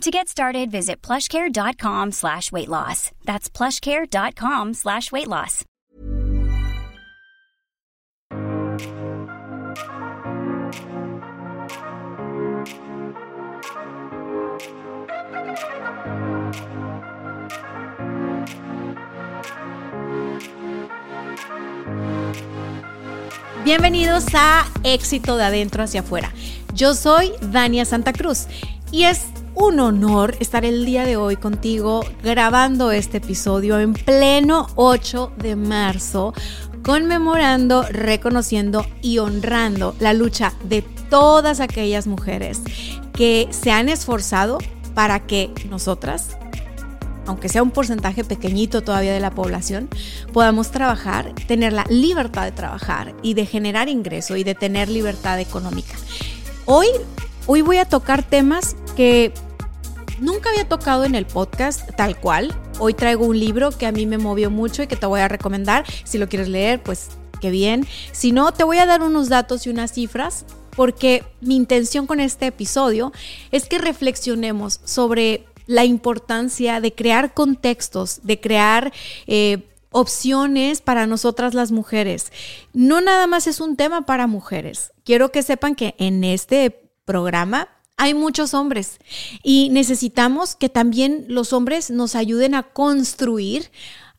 To get started, visit plushcare.com slash weight loss. That's plushcare.com slash weight loss. Bienvenidos a Éxito de Adentro hacia Afuera. Yo soy Dania Santa Cruz y es un honor estar el día de hoy contigo grabando este episodio en pleno 8 de marzo, conmemorando, reconociendo y honrando la lucha de todas aquellas mujeres que se han esforzado para que nosotras, aunque sea un porcentaje pequeñito todavía de la población, podamos trabajar, tener la libertad de trabajar y de generar ingreso y de tener libertad económica. Hoy, hoy voy a tocar temas que nunca había tocado en el podcast tal cual. Hoy traigo un libro que a mí me movió mucho y que te voy a recomendar. Si lo quieres leer, pues qué bien. Si no, te voy a dar unos datos y unas cifras porque mi intención con este episodio es que reflexionemos sobre la importancia de crear contextos, de crear... Eh, opciones para nosotras las mujeres. No nada más es un tema para mujeres. Quiero que sepan que en este programa hay muchos hombres y necesitamos que también los hombres nos ayuden a construir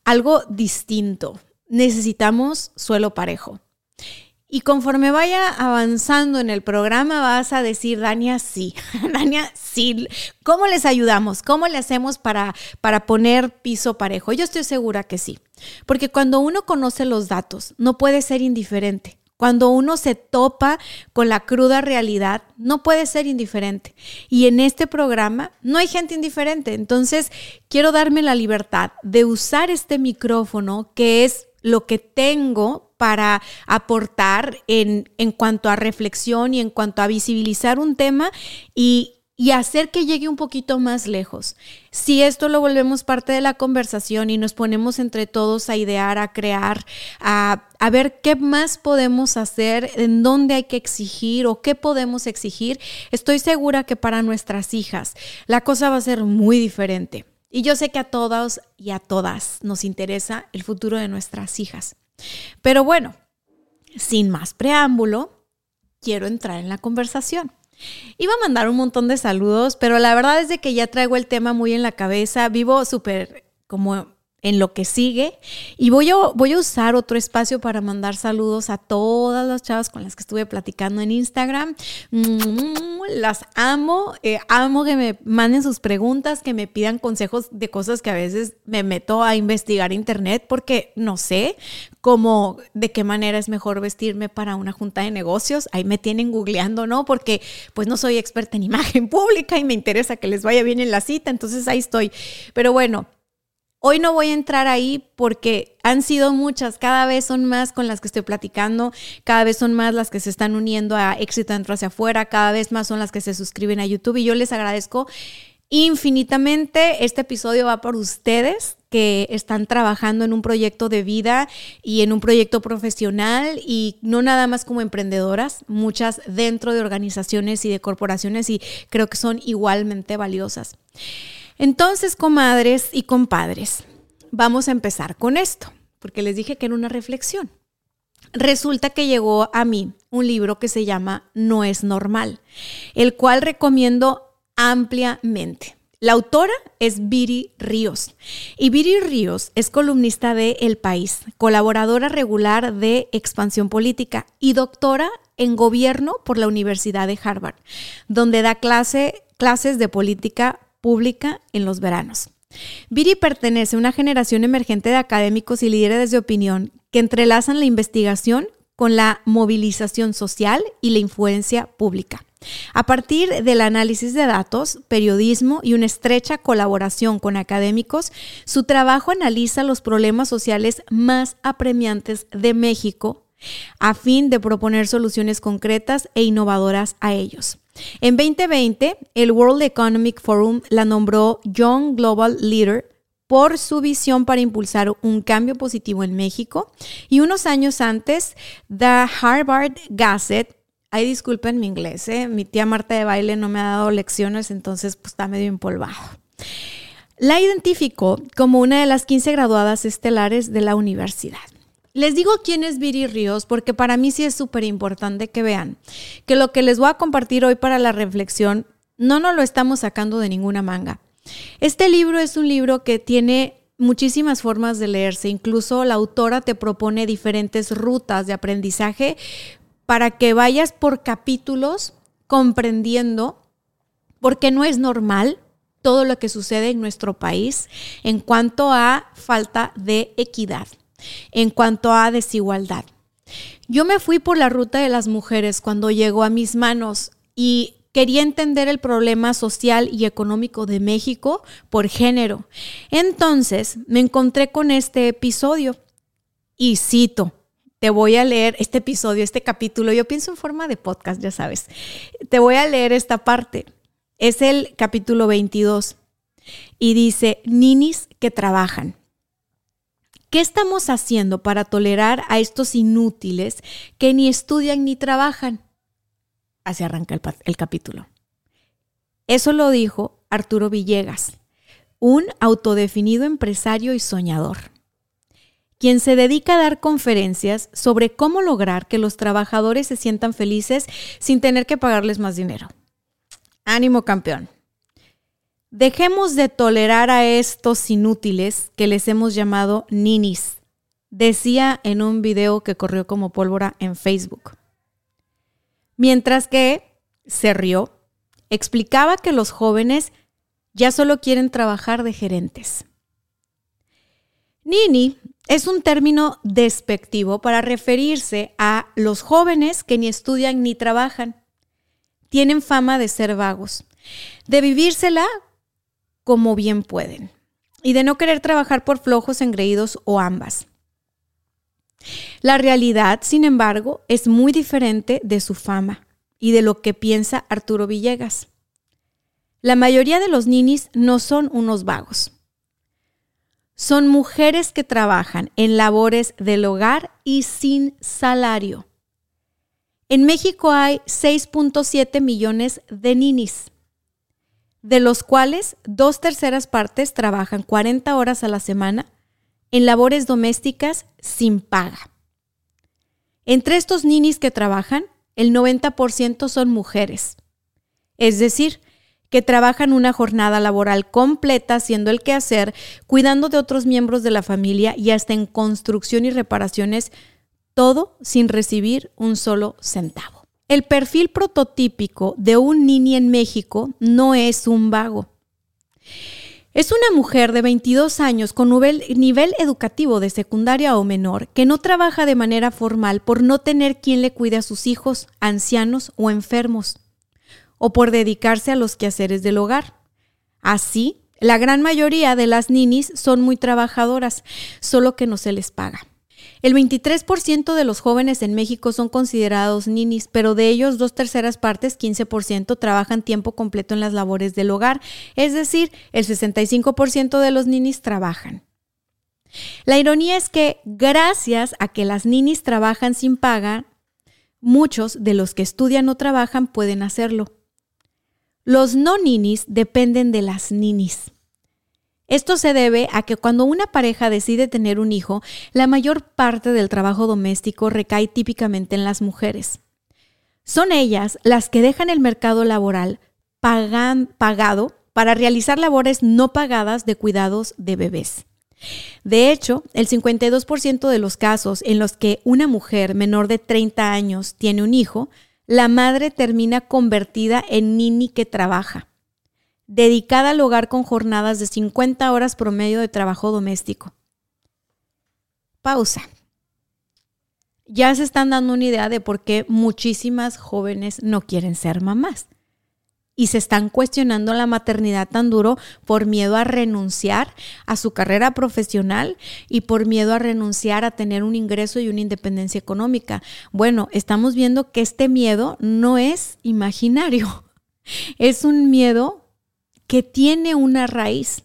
algo distinto. Necesitamos suelo parejo. Y conforme vaya avanzando en el programa, vas a decir, Dania, sí, Dania, sí. ¿Cómo les ayudamos? ¿Cómo le hacemos para, para poner piso parejo? Yo estoy segura que sí. Porque cuando uno conoce los datos, no puede ser indiferente. Cuando uno se topa con la cruda realidad, no puede ser indiferente. Y en este programa no hay gente indiferente. Entonces, quiero darme la libertad de usar este micrófono, que es lo que tengo para aportar en, en cuanto a reflexión y en cuanto a visibilizar un tema y, y hacer que llegue un poquito más lejos. Si esto lo volvemos parte de la conversación y nos ponemos entre todos a idear, a crear, a, a, ver qué más podemos hacer, en dónde hay que exigir o qué podemos exigir, estoy segura que para nuestras hijas la cosa va a ser muy diferente. Y yo sé que a todos y a todas nos interesa el futuro de nuestras hijas. Pero bueno, sin más preámbulo, quiero entrar en la conversación. Iba a mandar un montón de saludos, pero la verdad es de que ya traigo el tema muy en la cabeza. Vivo súper como en lo que sigue. Y voy a, voy a usar otro espacio para mandar saludos a todas las chavas con las que estuve platicando en Instagram. Mm, las amo, eh, amo que me manden sus preguntas, que me pidan consejos de cosas que a veces me meto a investigar internet porque no sé cómo, de qué manera es mejor vestirme para una junta de negocios. Ahí me tienen googleando, ¿no? Porque pues no soy experta en imagen pública y me interesa que les vaya bien en la cita, entonces ahí estoy. Pero bueno, Hoy no voy a entrar ahí porque han sido muchas, cada vez son más con las que estoy platicando, cada vez son más las que se están uniendo a Éxito Dentro hacia afuera, cada vez más son las que se suscriben a YouTube y yo les agradezco infinitamente. Este episodio va por ustedes que están trabajando en un proyecto de vida y en un proyecto profesional y no nada más como emprendedoras, muchas dentro de organizaciones y de corporaciones y creo que son igualmente valiosas. Entonces, comadres y compadres, vamos a empezar con esto, porque les dije que era una reflexión. Resulta que llegó a mí un libro que se llama No es normal, el cual recomiendo ampliamente. La autora es Viri Ríos y Viri Ríos es columnista de El País, colaboradora regular de Expansión Política y doctora en gobierno por la Universidad de Harvard, donde da clase, clases de política pública en los veranos. Viri pertenece a una generación emergente de académicos y líderes de opinión que entrelazan la investigación con la movilización social y la influencia pública. A partir del análisis de datos, periodismo y una estrecha colaboración con académicos, su trabajo analiza los problemas sociales más apremiantes de México a fin de proponer soluciones concretas e innovadoras a ellos. En 2020, el World Economic Forum la nombró Young Global Leader por su visión para impulsar un cambio positivo en México. Y unos años antes, The Harvard Gazette, ay disculpen mi inglés, ¿eh? mi tía Marta de baile no me ha dado lecciones, entonces pues está medio empolvado. La identificó como una de las 15 graduadas estelares de la universidad. Les digo quién es Viri Ríos porque para mí sí es súper importante que vean que lo que les voy a compartir hoy para la reflexión no nos lo estamos sacando de ninguna manga. Este libro es un libro que tiene muchísimas formas de leerse, incluso la autora te propone diferentes rutas de aprendizaje para que vayas por capítulos comprendiendo por qué no es normal todo lo que sucede en nuestro país en cuanto a falta de equidad en cuanto a desigualdad. Yo me fui por la ruta de las mujeres cuando llegó a mis manos y quería entender el problema social y económico de México por género. Entonces me encontré con este episodio y cito, te voy a leer este episodio, este capítulo, yo pienso en forma de podcast, ya sabes, te voy a leer esta parte. Es el capítulo 22 y dice, ninis que trabajan. ¿Qué estamos haciendo para tolerar a estos inútiles que ni estudian ni trabajan? Así arranca el, capítulo. Eso lo dijo Arturo Villegas, un autodefinido empresario y soñador, quien se dedica a dar conferencias sobre cómo lograr que los trabajadores se sientan felices sin tener que pagarles más dinero. Ánimo campeón. Dejemos de tolerar a estos inútiles que les hemos llamado ninis, decía en un video que corrió como pólvora en Facebook. Mientras que se rió, explicaba que los jóvenes ya solo quieren trabajar de gerentes. Nini es un término despectivo para referirse a los jóvenes que ni estudian ni trabajan. Tienen fama de ser vagos, de vivírsela como bien pueden y de no querer trabajar por flojos, engreídos o ambas. La realidad, sin embargo, es muy diferente de su fama y de lo que piensa Arturo Villegas. La mayoría de los ninis no son unos vagos. Son mujeres que trabajan en labores del hogar y sin salario. En México hay 6.7 millones de ninis de los cuales dos terceras partes trabajan 40 horas a la semana en labores domésticas sin paga. Entre estos ninis que trabajan, el 90% son mujeres, es decir, que trabajan una jornada laboral completa haciendo el quehacer, cuidando de otros miembros de la familia y hasta en construcción y reparaciones, todo sin recibir un solo centavo. El perfil prototípico de un nini en México no es un vago. Es una mujer de 22 años con nivel, educativo de secundaria o menor que no trabaja de manera formal por no tener quien le cuide a sus hijos, ancianos o enfermos, o por dedicarse a los quehaceres del hogar. Así, la gran mayoría de las ninis son muy trabajadoras, solo que no se les paga. El 23% de los jóvenes en México son considerados ninis, pero de ellos dos terceras partes, 15%, trabajan tiempo completo en las labores del hogar, es decir, el 65% de los ninis trabajan. La ironía es que gracias a que las ninis trabajan sin paga, muchos de los que estudian o trabajan pueden hacerlo. Los no ninis dependen de las ninis. Esto se debe a que cuando una pareja decide tener un hijo, la mayor parte del trabajo doméstico recae típicamente en las mujeres. Son ellas las que dejan el mercado laboral pagado para realizar labores no pagadas de cuidados de bebés. De hecho, el 52% de los casos en los que una mujer menor de 30 años tiene un hijo, la madre termina convertida en nini que trabaja dedicada al hogar con jornadas de 50 horas promedio de trabajo doméstico. Pausa. ya se están dando una idea de por qué muchísimas jóvenes no quieren ser mamás y se están cuestionando la maternidad tan duro por miedo a renunciar a su carrera profesional y por miedo a renunciar a tener un ingreso y una independencia económica. Bueno, estamos viendo que este miedo no es imaginario, es un miedo que tiene una raíz.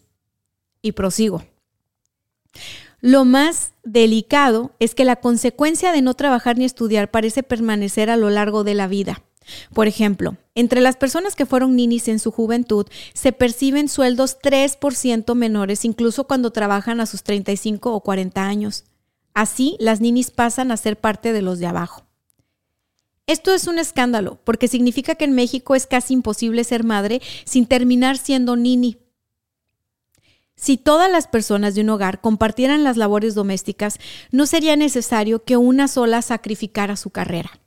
Y prosigo. Lo más delicado es que la consecuencia de no trabajar ni estudiar parece permanecer a lo largo de la vida. Por ejemplo, entre las personas que fueron ninis en su juventud se perciben sueldos 3% menores incluso cuando trabajan a sus 35 o 40 años. Así, las ninis pasan a ser parte de los de abajo. Esto es un escándalo porque significa que en México es casi imposible ser madre sin terminar siendo nini. Si todas las personas de un hogar compartieran las labores domésticas, no sería necesario que una sola sacrificara su carrera.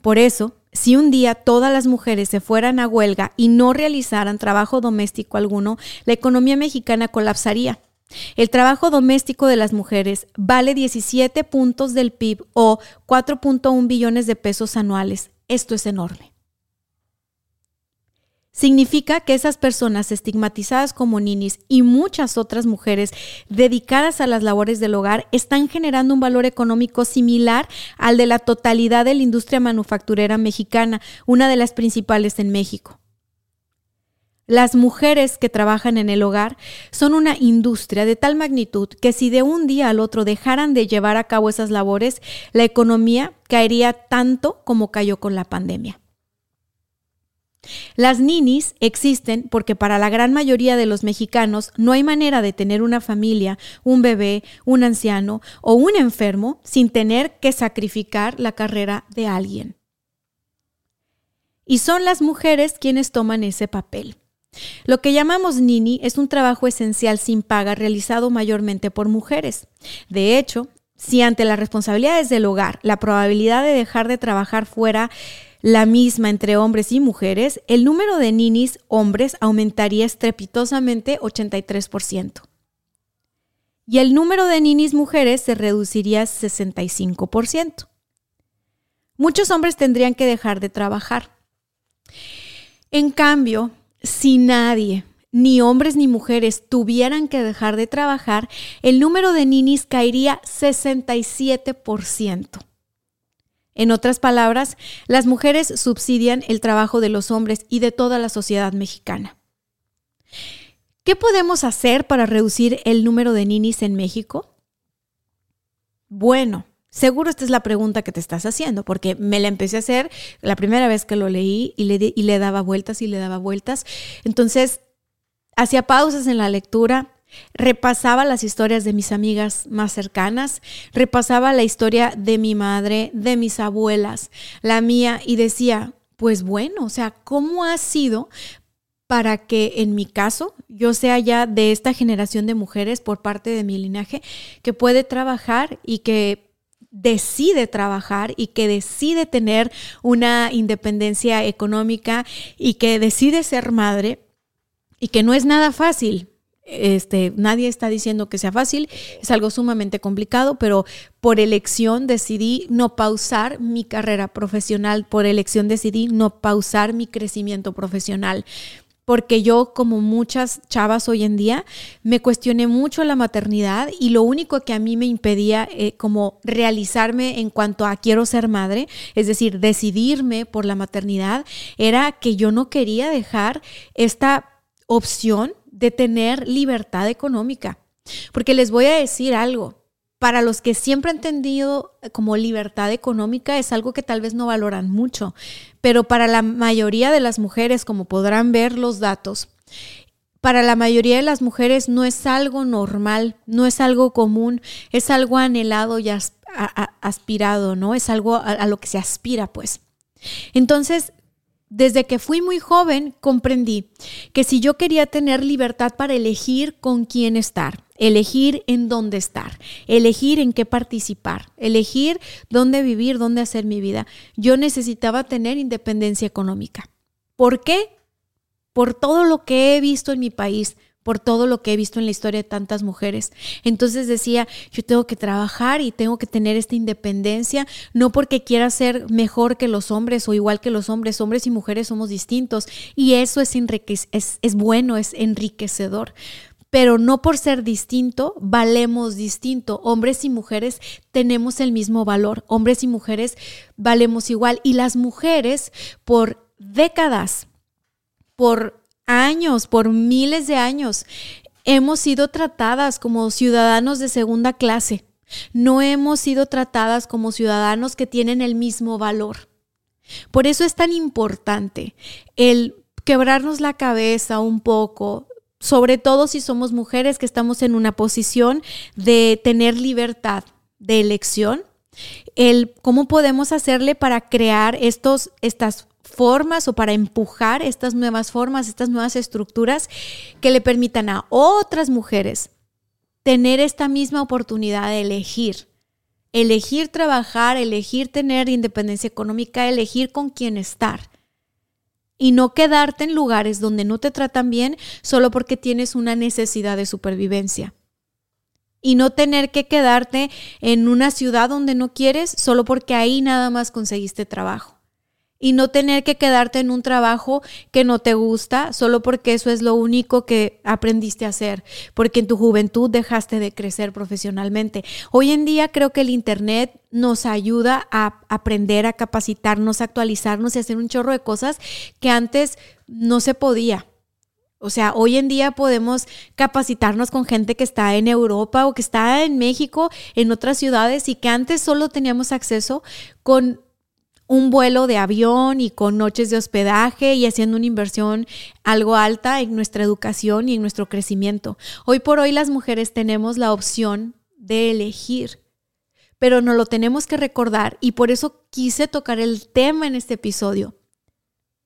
Por eso, si un día todas las mujeres se fueran a huelga y no realizaran trabajo doméstico alguno, la economía mexicana colapsaría. El trabajo doméstico de las mujeres vale 17 puntos del PIB o 4.1 billones de pesos anuales. Esto es enorme significa que esas personas estigmatizadas como ninis y muchas otras mujeres dedicadas a las labores del hogar están generando un valor económico similar al de la totalidad de la industria manufacturera mexicana, una de las principales en México. Las mujeres que trabajan en el hogar son una industria de tal magnitud que si de un día al otro dejaran de llevar a cabo esas labores, la economía caería tanto como cayó con la pandemia. Las ninis existen porque para la gran mayoría de los mexicanos no hay manera de tener una familia, un bebé, un anciano o un enfermo sin tener que sacrificar la carrera de alguien. Y son las mujeres quienes toman ese papel. Lo que llamamos nini es un trabajo esencial sin paga realizado mayormente por mujeres. De hecho, si ante las responsabilidades del hogar la probabilidad de dejar de trabajar fuera la misma entre hombres y mujeres, el número de ninis hombres aumentaría estrepitosamente 83%. Y el número de ninis mujeres se reduciría 65%. Muchos hombres tendrían que dejar de trabajar. En cambio, si nadie, ni hombres ni mujeres, tuvieran que dejar de trabajar, el número de ninis caería 67%. En otras palabras, las mujeres subsidian el trabajo de los hombres y de toda la sociedad mexicana. ¿Qué podemos hacer para reducir el número de ninis en México? Bueno, seguro esta es la pregunta que te estás haciendo, porque me la empecé a hacer la primera vez que lo leí y le, y le daba vueltas y le daba vueltas. Entonces, hacía pausas en la lectura, repasaba las historias de mis amigas más cercanas, repasaba la historia de mi madre, de mis abuelas, la mía, y decía, pues bueno, o sea, ¿cómo ha sido para que en mi caso yo sea ya de esta generación de mujeres por parte de mi linaje que puede trabajar y que decide trabajar y que decide tener una independencia económica y que decide ser madre y que no es nada fácil, este, nadie está diciendo que sea fácil, es algo sumamente complicado, pero por elección decidí no pausar mi carrera profesional, por elección decidí no pausar mi crecimiento profesional porque yo, como muchas chavas hoy en día, me cuestioné mucho la maternidad y lo único que a mí me impedía eh, como realizarme en cuanto a quiero ser madre, es decir, decidirme por la maternidad, era que yo no quería dejar esta opción de tener libertad económica. Porque les voy a decir algo, para los que siempre han entendido como libertad económica es algo que tal vez no valoran mucho, pero para la mayoría de las mujeres, como podrán ver los datos, para la mayoría de las mujeres no es algo normal, no es algo común, es algo anhelado y aspirado, ¿no? Es algo a lo que se aspira, pues. Entonces, desde que fui muy joven comprendí que si yo quería tener libertad para elegir con quién estar, elegir en dónde estar, elegir en qué participar, elegir dónde vivir, dónde hacer mi vida, yo necesitaba tener independencia económica. ¿Por qué? Por todo lo que he visto en mi país, por todo lo que he visto en la historia de tantas mujeres. Entonces decía, yo tengo que trabajar y tengo que tener esta independencia, no porque quiera ser mejor que los hombres o igual que los hombres, hombres y mujeres somos distintos y eso es, es, es bueno, es enriquecedor pero no por ser distinto, valemos distinto. Hombres y mujeres tenemos el mismo valor, hombres y mujeres valemos igual. Y las mujeres por décadas, por años, por miles de años, hemos sido tratadas como ciudadanos de segunda clase. No hemos sido tratadas como ciudadanos que tienen el mismo valor. Por eso es tan importante el quebrarnos la cabeza un poco, sobre todo si somos mujeres que estamos en una posición de tener libertad de elección, el cómo podemos hacerle para crear estos, estas formas o para empujar estas nuevas formas, estas nuevas estructuras que le permitan a otras mujeres tener esta misma oportunidad de elegir. Elegir trabajar, elegir tener independencia económica, elegir con quién estar. Y no quedarte en lugares donde no te tratan bien solo porque tienes una necesidad de supervivencia. Y no tener que quedarte en una ciudad donde no quieres solo porque ahí nada más conseguiste trabajo y no tener que quedarte en un trabajo que no te gusta solo porque eso es lo único que aprendiste a hacer, porque en tu juventud dejaste de crecer profesionalmente. Hoy en día creo que el Internet nos ayuda a aprender, a capacitarnos, a actualizarnos y hacer un chorro de cosas que antes no se podía. O sea, hoy en día podemos capacitarnos con gente que está en Europa o que está en México, en otras ciudades y que antes solo teníamos acceso con un vuelo de avión y con noches de hospedaje y haciendo una inversión algo alta en nuestra educación y en nuestro crecimiento. Hoy por hoy las mujeres tenemos la opción de elegir, pero no lo tenemos que recordar y por eso quise tocar el tema en este episodio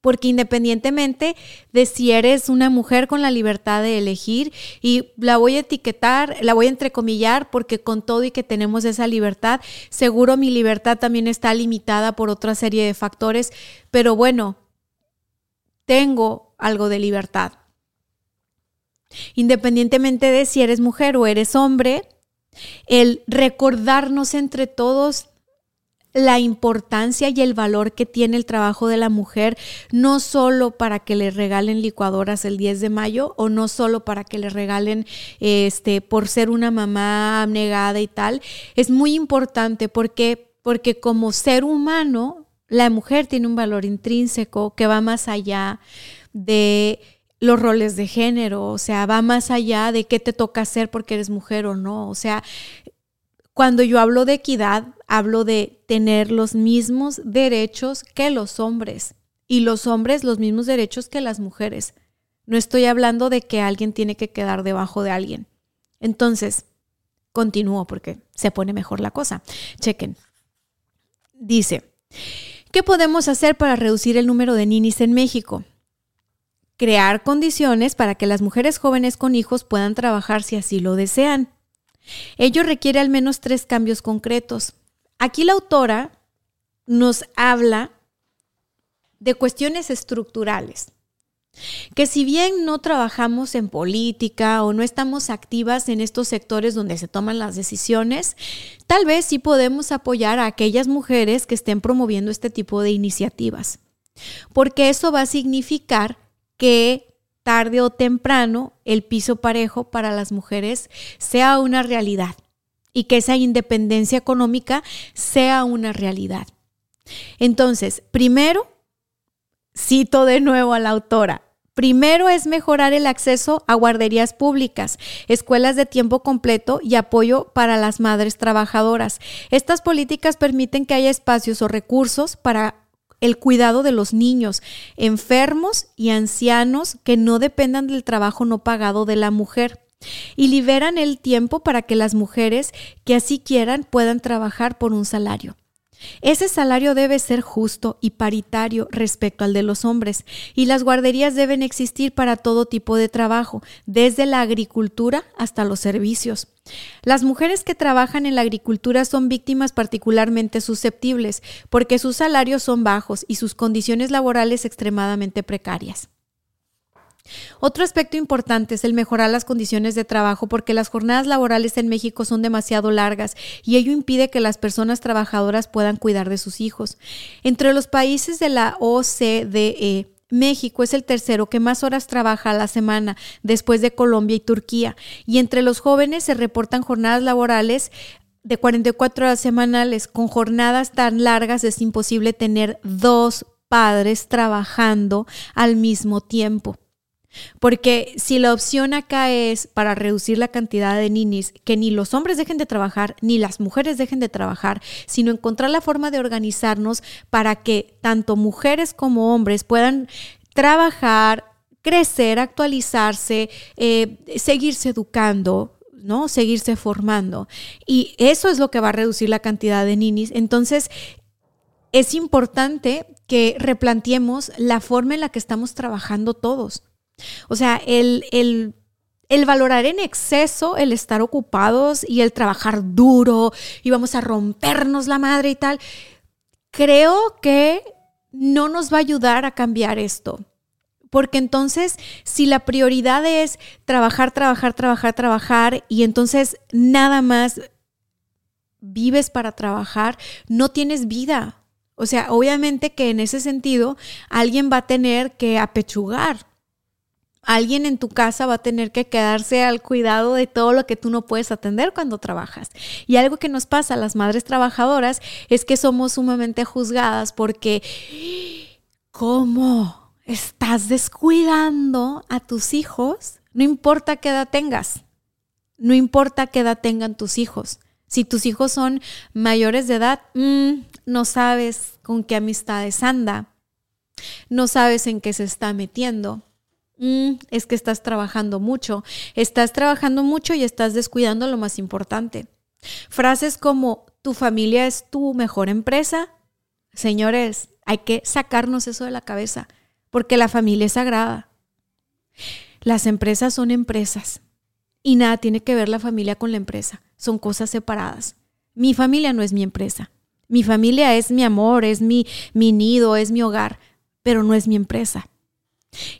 porque independientemente de si eres una mujer con la libertad de elegir, y la voy a etiquetar, la voy a entrecomillar, porque con todo y que tenemos esa libertad, seguro mi libertad también está limitada por otra serie de factores, pero bueno, tengo algo de libertad. Independientemente de si eres mujer o eres hombre, el recordarnos entre todos la importancia y el valor que tiene el trabajo de la mujer, no solo para que le regalen licuadoras el 10 de mayo o no solo para que le regalen este por ser una mamá abnegada y tal, es muy importante porque porque como ser humano la mujer tiene un valor intrínseco que va más allá de los roles de género, o sea, va más allá de qué te toca hacer porque eres mujer o no, o sea, cuando yo hablo de equidad, hablo de tener los mismos derechos que los hombres y los hombres los mismos derechos que las mujeres. No estoy hablando de que alguien tiene que quedar debajo de alguien. Entonces, continúo porque se pone mejor la cosa. Chequen. Dice, ¿qué podemos hacer para reducir el número de ninis en México? Crear condiciones para que las mujeres jóvenes con hijos puedan trabajar si así lo desean. Ello requiere al menos tres cambios concretos. Aquí la autora nos habla de cuestiones estructurales, que si bien no trabajamos en política o no estamos activas en estos sectores donde se toman las decisiones, tal vez sí podemos apoyar a aquellas mujeres que estén promoviendo este tipo de iniciativas, porque eso va a significar que tarde o temprano el piso parejo para las mujeres sea una realidad y que esa independencia económica sea una realidad. Entonces, primero, cito de nuevo a la autora, Primero es mejorar el acceso a guarderías públicas, escuelas de tiempo completo y apoyo para las madres trabajadoras. Estas políticas permiten que haya espacios o recursos para el cuidado de los niños enfermos y ancianos que no dependan del trabajo no pagado de la mujer y liberan el tiempo para que las mujeres que así quieran puedan trabajar por un salario. Ese salario debe ser justo y paritario respecto al de los hombres, y las guarderías deben existir para todo tipo de trabajo, desde la agricultura hasta los servicios. Las mujeres que trabajan en la agricultura son víctimas particularmente susceptibles, porque sus salarios son bajos y sus condiciones laborales extremadamente precarias. Otro aspecto importante es el mejorar las condiciones de trabajo porque las jornadas laborales en México son demasiado largas y ello impide que las personas trabajadoras puedan cuidar de sus hijos. Entre los países de la OCDE, México es el tercero que más horas trabaja a la semana después de Colombia y Turquía. Y entre los jóvenes se reportan jornadas laborales de 44 horas semanales. Con jornadas tan largas es imposible tener dos padres trabajando al mismo tiempo. Porque si la opción acá es para reducir la cantidad de ninis, que ni los hombres dejen de trabajar, ni las mujeres dejen de trabajar, sino encontrar la forma de organizarnos para que tanto mujeres como hombres puedan trabajar, crecer, actualizarse, eh, seguirse educando, ¿no? Seguirse formando. Y eso es lo que va a reducir la cantidad de ninis. Entonces, es importante que replanteemos la forma en la que estamos trabajando todos. O sea, el, el, el valorar en exceso el estar ocupados y el trabajar duro y vamos a rompernos la madre y tal, creo que no nos va a ayudar a cambiar esto. Porque entonces, si la prioridad es trabajar, trabajar, trabajar, trabajar, y entonces nada más vives para trabajar, no tienes vida. O sea, obviamente que en ese sentido alguien va a tener que apechugar alguien en tu casa va a tener que quedarse al cuidado de todo lo que tú no puedes atender cuando trabajas. Y algo que nos pasa a las madres trabajadoras es que somos sumamente juzgadas porque, ¿cómo estás descuidando a tus hijos? No importa qué edad tengas, no importa qué edad tengan tus hijos. Si tus hijos son mayores de edad, mm, no sabes con qué amistades anda, no sabes en qué se está metiendo Mm, es que estás trabajando mucho, estás trabajando mucho y estás descuidando lo más importante. Frases como tu familia es tu mejor empresa. Señores, hay que sacarnos eso de la cabeza, porque la familia es sagrada. Las empresas son empresas y nada tiene que ver la familia con la empresa, son cosas separadas. Mi familia no es mi empresa. Mi familia es mi amor, es mi, mi nido, es mi hogar, pero no es mi empresa.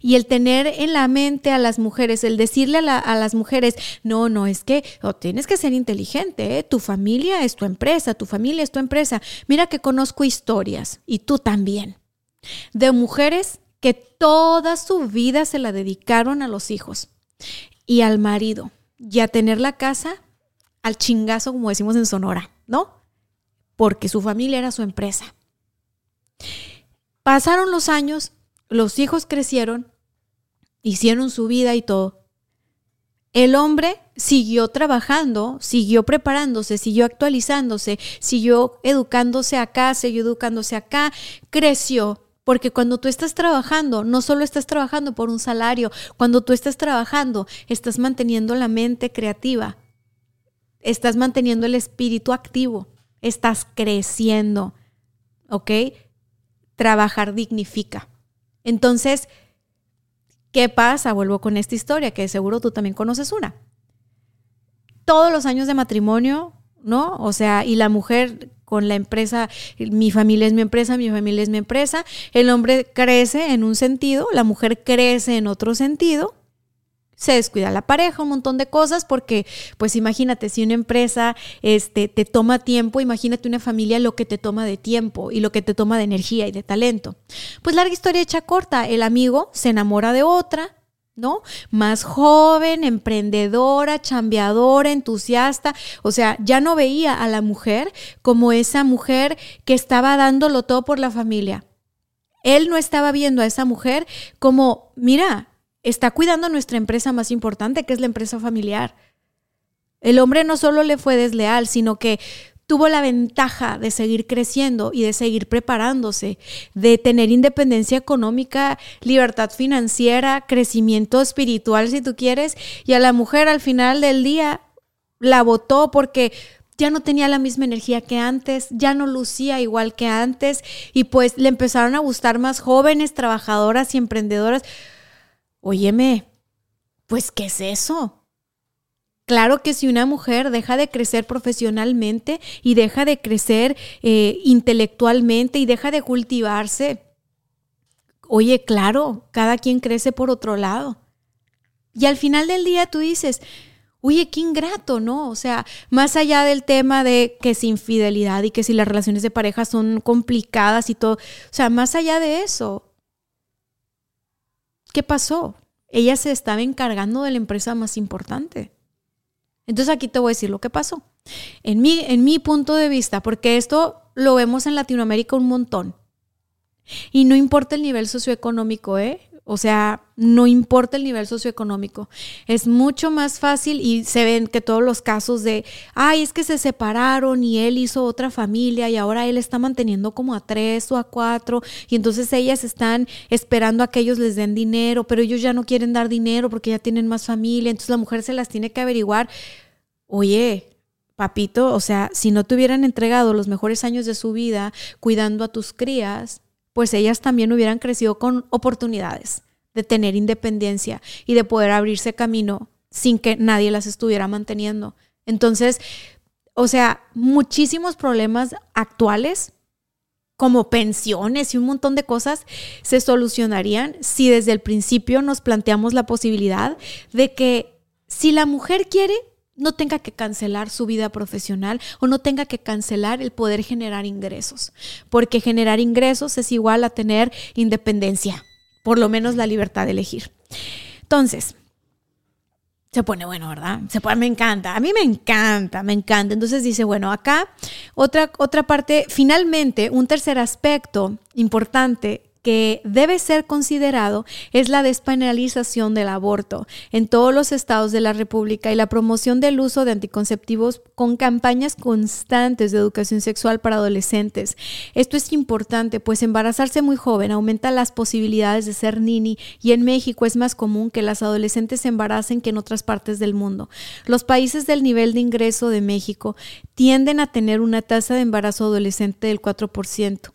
Y el tener en la mente a las mujeres, el decirle a, las mujeres, no, no, es que tienes que ser inteligente, ¿eh? tu familia es tu empresa, tu familia es tu empresa. Mira que conozco historias, y tú también, de mujeres que toda su vida se la dedicaron a los hijos y al marido, y a tener la casa al chingazo, como decimos en Sonora, ¿no? Porque su familia era su empresa. Pasaron los años los hijos crecieron, hicieron su vida y todo. El hombre siguió trabajando, siguió preparándose, siguió actualizándose, siguió educándose acá, siguió educándose acá, creció. Porque cuando tú estás trabajando, no solo estás trabajando por un salario, cuando tú estás trabajando, estás manteniendo la mente creativa, estás manteniendo el espíritu activo, estás creciendo, ¿ok? Trabajar dignifica. Entonces, ¿qué pasa? Vuelvo con esta historia, que seguro tú también conoces una. Todos los años de matrimonio, ¿no? O sea, y la mujer con la empresa, mi familia es mi empresa, mi familia es mi empresa, el hombre crece en un sentido, la mujer crece en otro sentido, se descuida la pareja, un montón de cosas, porque pues imagínate, si una empresa este, te toma tiempo, imagínate una familia lo que te toma de tiempo y lo que te toma de energía y de talento. Pues larga historia hecha corta, el amigo se enamora de otra, ¿no? Más joven, emprendedora, chambeadora, entusiasta. O sea, ya no veía a la mujer como esa mujer que estaba dándolo todo por la familia. Él no estaba viendo a esa mujer como, mira, está cuidando nuestra empresa más importante, que es la empresa familiar. El hombre no solo le fue desleal, sino que tuvo la ventaja de seguir creciendo y de seguir preparándose, de tener independencia económica, libertad financiera, crecimiento espiritual, si tú quieres, y a la mujer al final del día la votó porque ya no tenía la misma energía que antes, ya no lucía igual que antes, y pues le empezaron a gustar más jóvenes, trabajadoras y emprendedoras. Óyeme, pues ¿qué es eso? Claro que si una mujer deja de crecer profesionalmente y deja de crecer eh, intelectualmente y deja de cultivarse, Oye, claro, cada quien crece por otro lado. Y al final del día tú dices, oye, qué ingrato, ¿no? O sea, más allá del tema de que es infidelidad y que si las relaciones de pareja son complicadas y todo, o sea, más allá de eso, ¿qué pasó? Ella se estaba encargando de la empresa más importante. Entonces aquí te voy a decir lo que pasó. En mi, en mi punto de vista, porque esto lo vemos en Latinoamérica un montón. Y no importa el nivel socioeconómico, ¿eh? O sea, no importa el nivel socioeconómico. Es mucho más fácil y se ven que todos los casos de, ay, es que se separaron y él hizo otra familia y ahora él está manteniendo como a tres o a cuatro y entonces ellas están esperando a que ellos les den dinero, pero ellos ya no quieren dar dinero porque ya tienen más familia, entonces la mujer se las tiene que averiguar. Oye, papito, o sea, si no te hubieran entregado los mejores años de su vida cuidando a tus crías, pues ellas también hubieran crecido con oportunidades de tener independencia y de poder abrirse camino sin que nadie las estuviera manteniendo. Entonces, o sea, muchísimos problemas actuales como pensiones y un montón de cosas se solucionarían si desde el principio nos planteamos la posibilidad de que si la mujer quiere, no tenga que cancelar su vida profesional o no tenga que cancelar el poder generar ingresos, porque generar ingresos es igual a tener independencia, por lo menos la libertad de elegir. Entonces, se pone bueno, ¿verdad? Se pone, me encanta, a mí me encanta, me encanta. Entonces dice, bueno, acá otra, otra parte, finalmente, un tercer aspecto importante que debe ser considerado es la despenalización del aborto en todos los estados de la República y la promoción del uso de anticonceptivos con campañas constantes de educación sexual para adolescentes. Esto es importante, pues embarazarse muy joven aumenta las posibilidades de ser nini y en México es más común que las adolescentes se embaracen que en otras partes del mundo. Los países del nivel de ingreso de México tienden a tener una tasa de embarazo adolescente del 4%.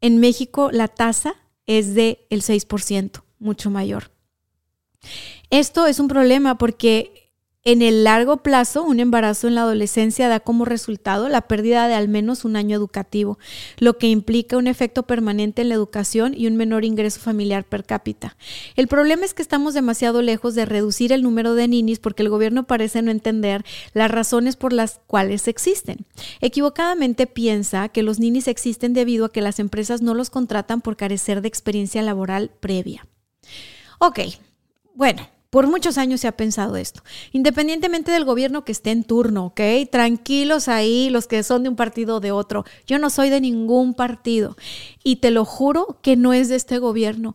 En México la tasa es del 6%, mucho mayor. Esto es un problema porque en el largo plazo, un embarazo en la adolescencia da como resultado la pérdida de al menos un año educativo, lo que implica un efecto permanente en la educación y un menor ingreso familiar per cápita. El problema es que estamos demasiado lejos de reducir el número de ninis porque el gobierno parece no entender las razones por las cuales existen. Equivocadamente piensa que los ninis existen debido a que las empresas no los contratan por carecer de experiencia laboral previa. Ok, bueno, por muchos años se ha pensado esto, independientemente del gobierno que esté en turno, ¿ok? Tranquilos ahí los que son de un partido o de otro. Yo no soy de ningún partido y te lo juro que no es de este gobierno.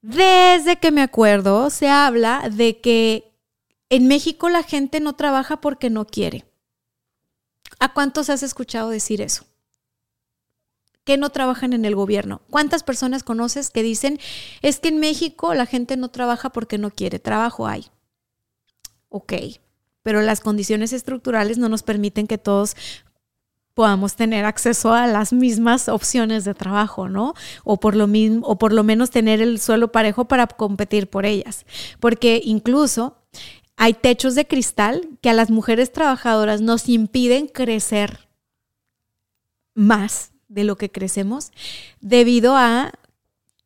Desde que me acuerdo se habla de que en México la gente no trabaja porque no quiere. ¿A cuántos has escuchado decir eso? Que no trabajan en el gobierno. ¿Cuántas personas conoces que dicen, es que en México la gente no trabaja porque no quiere, trabajo hay? Ok, pero las condiciones estructurales no nos permiten que todos podamos tener acceso a las mismas opciones de trabajo, ¿no? O por lo mismo o por lo menos tener el suelo parejo para competir por ellas, porque incluso hay techos de cristal que a las mujeres trabajadoras nos impiden crecer más de lo que crecemos debido a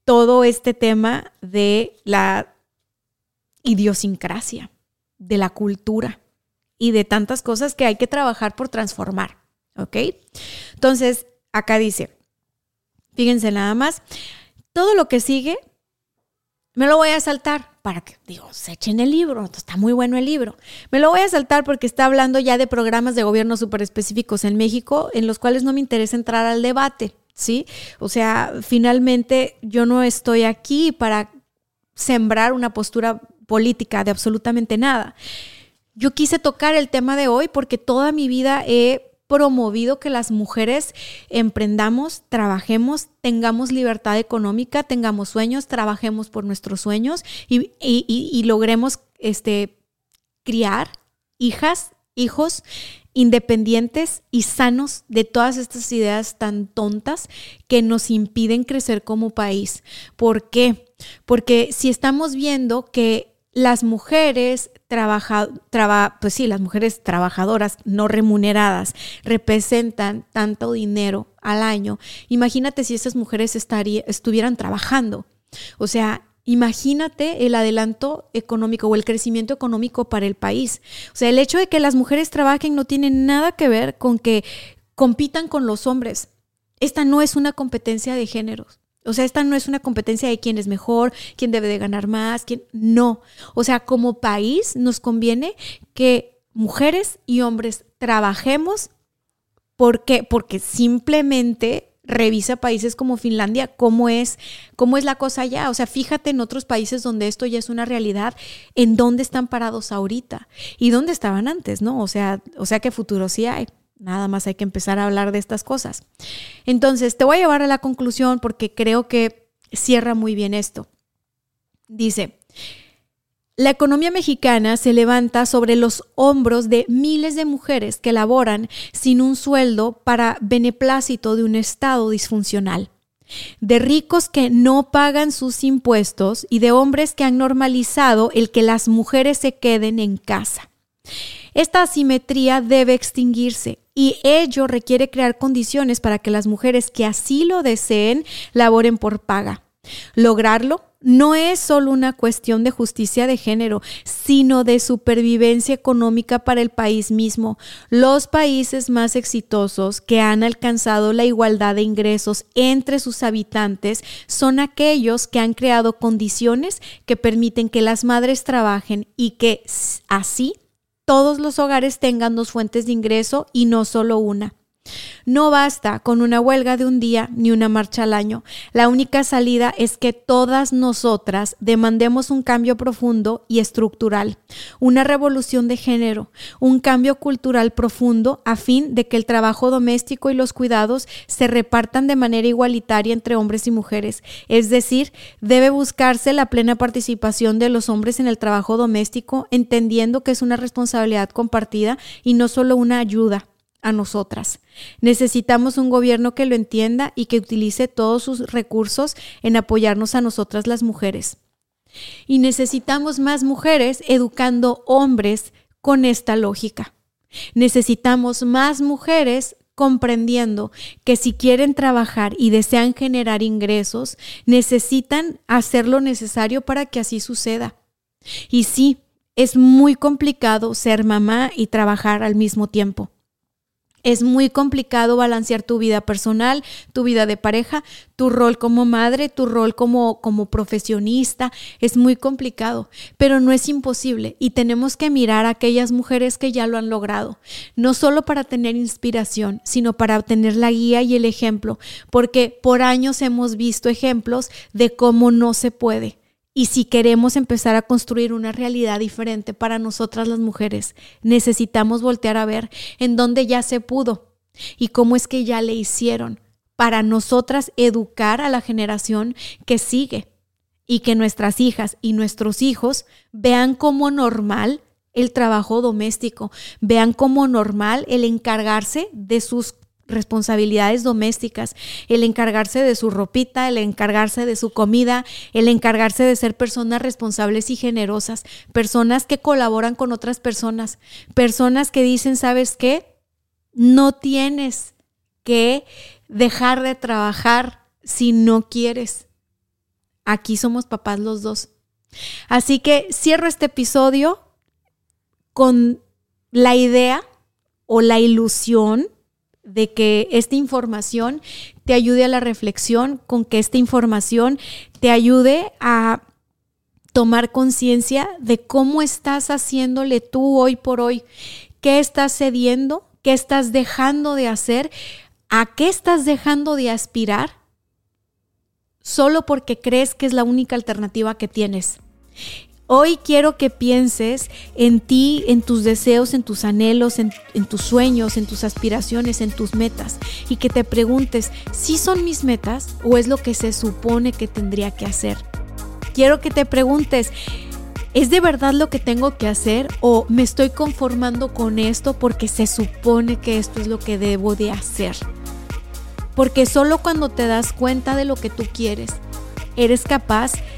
todo este tema de la idiosincrasia, de la cultura y de tantas cosas que hay que trabajar por transformar. ¿Ok? Entonces, acá dice, fíjense nada más, todo lo que sigue me lo voy a saltar para que, digo, se echen el libro, está muy bueno el libro. Me lo voy a saltar porque está hablando ya de programas de gobierno súper específicos en México en los cuales no me interesa entrar al debate, ¿sí? O sea, finalmente yo no estoy aquí para sembrar una postura política de absolutamente nada. Yo quise tocar el tema de hoy porque toda mi vida he promovido que las mujeres emprendamos, trabajemos, tengamos libertad económica, tengamos sueños, trabajemos por nuestros sueños y, logremos este, criar hijas, hijos independientes y sanos de todas estas ideas tan tontas que nos impiden crecer como país. ¿Por qué? Porque si estamos viendo que las mujeres trabaja, pues sí, las mujeres trabajadoras no remuneradas representan tanto dinero al año. Imagínate si esas mujeres estuvieran trabajando. O sea, Imagínate el adelanto económico o el crecimiento económico para el país. O sea, el hecho de que las mujeres trabajen no tiene nada que ver con que compitan con los hombres. Esta no es una competencia de géneros. O sea, esta no es una competencia de quién es mejor, quién debe de ganar más, quién no. O sea, como país nos conviene que mujeres y hombres trabajemos porque porque simplemente revisa países como Finlandia cómo es cómo es la cosa allá, o sea, fíjate en otros países donde esto ya es una realidad, en dónde están parados ahorita y dónde estaban antes, ¿no? O sea, o sea, qué futuro sí hay. Nada más hay que empezar a hablar de estas cosas. Entonces, te voy a llevar a la conclusión porque creo que cierra muy bien esto. Dice, la economía mexicana se levanta sobre los hombros de miles de mujeres que laboran sin un sueldo para beneplácito de un Estado disfuncional, de ricos que no pagan sus impuestos y de hombres que han normalizado el que las mujeres se queden en casa. Esta asimetría debe extinguirse y ello requiere crear condiciones para que las mujeres que así lo deseen laboren por paga. Lograrlo no es solo una cuestión de justicia de género, sino de supervivencia económica para el país mismo. Los países más exitosos que han alcanzado la igualdad de ingresos entre sus habitantes son aquellos que han creado condiciones que permiten que las madres trabajen y que así todos los hogares tengan dos fuentes de ingreso y no solo una. No basta con una huelga de un día ni una marcha al año. La única salida es que todas nosotras demandemos un cambio profundo y estructural, una revolución de género, un cambio cultural profundo a fin de que el trabajo doméstico y los cuidados se repartan de manera igualitaria entre hombres y mujeres. Es decir, debe buscarse la plena participación de los hombres en el trabajo doméstico, entendiendo que es una responsabilidad compartida y no solo una ayuda a nosotras. Necesitamos un gobierno que lo entienda y que utilice todos sus recursos en apoyarnos a nosotras las mujeres. Y necesitamos más mujeres educando hombres con esta lógica. Necesitamos más mujeres comprendiendo que si quieren trabajar y desean generar ingresos, necesitan hacer lo necesario para que así suceda. Y sí, es muy complicado ser mamá y trabajar al mismo tiempo. Es muy complicado balancear tu vida personal, tu vida de pareja, tu rol como madre, tu rol como, como profesionista. Es muy complicado, pero no es imposible y tenemos que mirar a aquellas mujeres que ya lo han logrado, no solo para tener inspiración, sino para obtener la guía y el ejemplo, porque por años hemos visto ejemplos de cómo no se puede. Y si queremos empezar a construir una realidad diferente para nosotras las mujeres, necesitamos voltear a ver en dónde ya se pudo y cómo es que ya le hicieron para nosotras educar a la generación que sigue y que nuestras hijas y nuestros hijos vean como normal el trabajo doméstico, vean como normal el encargarse de sus responsabilidades domésticas, el encargarse de su ropita, el encargarse de su comida, el encargarse de ser personas responsables y generosas, personas que colaboran con otras personas, personas que dicen, ¿sabes qué? No tienes que dejar de trabajar si no quieres. Aquí somos papás los dos. Así que cierro este episodio con la idea o la ilusión de que esta información te ayude a la reflexión, con que esta información te ayude a tomar conciencia de cómo estás haciéndole tú hoy por hoy, qué estás cediendo, qué estás dejando de hacer, a qué estás dejando de aspirar, solo porque crees que es la única alternativa que tienes. Hoy quiero que pienses en ti, en tus deseos, en tus anhelos, en, tus sueños, en tus aspiraciones, en tus metas y que te preguntes si son mis metas o es lo que se supone que tendría que hacer. Quiero que te preguntes, ¿es de verdad lo que tengo que hacer o me estoy conformando con esto porque se supone que esto es lo que debo de hacer? Porque solo cuando te das cuenta de lo que tú quieres, eres capaz de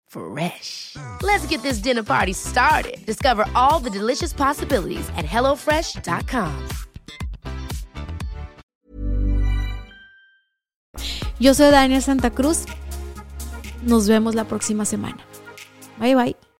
Fresh. Let's get this dinner party started. Discover all the delicious possibilities at hellofresh.com. Yo soy Dania Santa Cruz. Nos vemos la próxima semana. Bye bye.